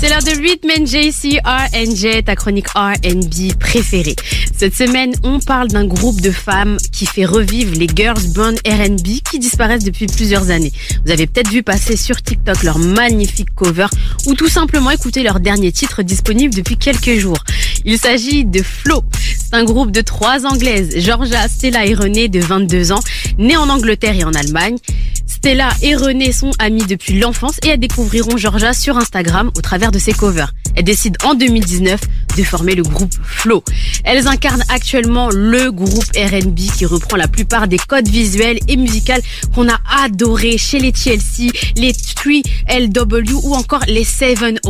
C'est l'heure de 8 Men JC RNJ, ta chronique RB préférée. Cette semaine, on parle d'un groupe de femmes qui fait revivre les girls band RB qui disparaissent depuis plusieurs années. Vous avez peut-être vu passer sur TikTok leur magnifique cover ou tout simplement écouter leur dernier titre disponible depuis quelques jours. Il s'agit de Flo. C'est un groupe de trois anglaises, Georgia, Stella et René de 22 ans, nées en Angleterre et en Allemagne. Stella et René sont amies depuis l'enfance et elles découvriront Georgia sur Instagram au travers de ses covers. Elles décident en 2019 de former le groupe Flow. Elles incarnent actuellement le groupe R&B qui reprend la plupart des codes visuels et musicaux qu'on a adorés chez les TLC, les 3LW ou encore les 702.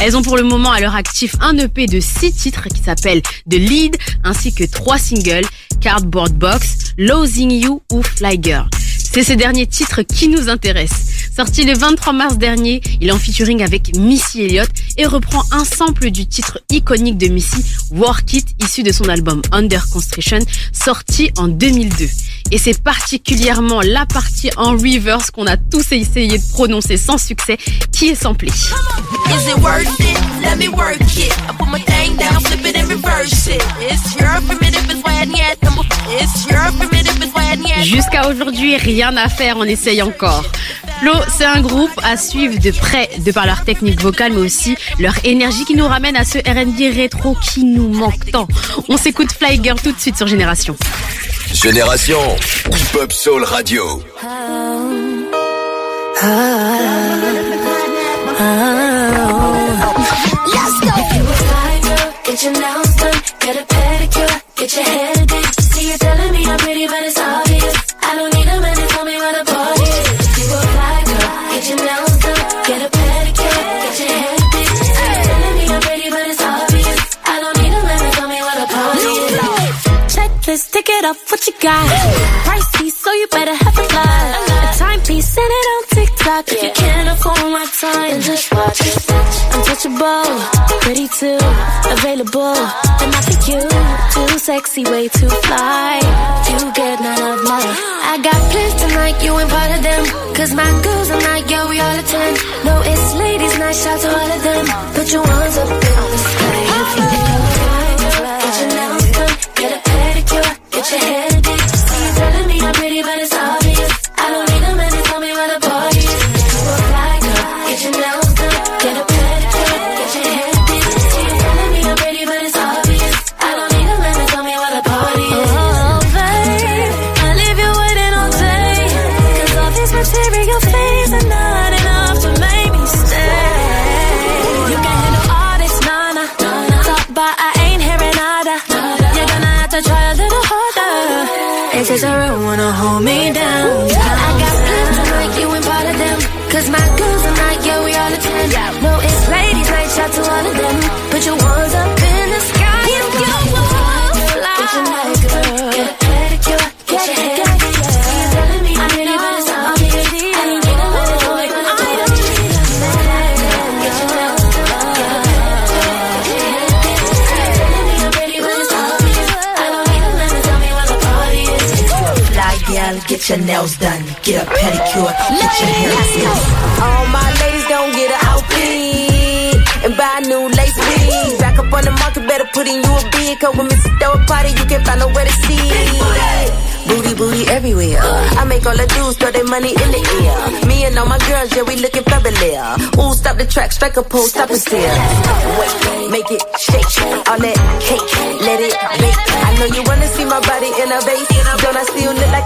Elles ont pour le moment à leur actif un EP de 6 titres qui s'appelle The Lead ainsi que trois singles Cardboard Box, Losing You ou Fly Girl. C'est ces derniers titres qui nous intéressent. Sorti le 23 mars dernier, il est en featuring avec Missy Elliott et reprend un sample du titre iconique de Missy, Work It, issu de son album Under Construction, sorti en 2002. Et c'est particulièrement la partie en reverse qu'on a tous essayé de prononcer sans succès qui est samplée. Jusqu'à aujourd'hui, rien à faire, on essaye encore. Flo, c'est un groupe à suivre de près, de par leur technique vocale, mais aussi leur énergie qui nous ramène à ce R&B rétro qui nous manque tant. On s'écoute Fly Girl tout de suite sur Génération. Génération Hip Hop Soul Radio. Let's go. If you a fly girl, get your nails done, get a pedicure, get your hair it off, what you got? Pricey, so you better have a lot. A timepiece, send it on TikTok. If you can't afford my time, then just watch it. Untouchable, pretty too, available. And not for you, too sexy, way too fly. You get none of mine. I got plans tonight, you ain't part of them. Cause my girls are not, yeah, we all attend. No, it's ladies' night, shout to all of them. Put your ones up It's just a real wanna hold me down. I got plans tonight, you ain't part of them. Cause my girls are not, yeah, we all attend. No, get your nails done, get a pedicure, get your hair did. All my ladies gon' get an outfit and buy a new lace wig. Back up on the market, better put in you a bid. Cause when Mr. Throw a party, you can't find nowhere to sit. Booty, booty everywhere. I make all the dudes throw their money in the air. Me and all my girls, yeah, we looking fabulous. Ooh, stop the track, strike a pose, stop and stare. Wait, make it shake. All that cake, let it bake. I know you wanna see my body in a vase.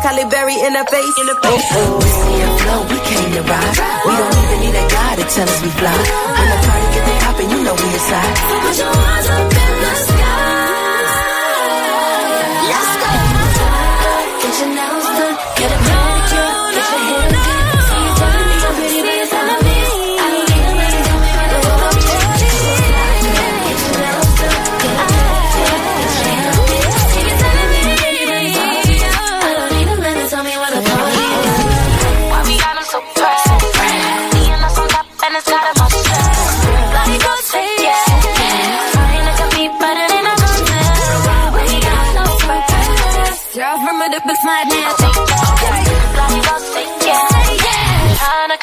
Don't I still look like Halle in a face? Oh, oh. Whiskey and flow, we came to ride. We don't even need a guy to tell us we fly. When the party get the poppin', you know we inside. Put your hands up flip a slide now.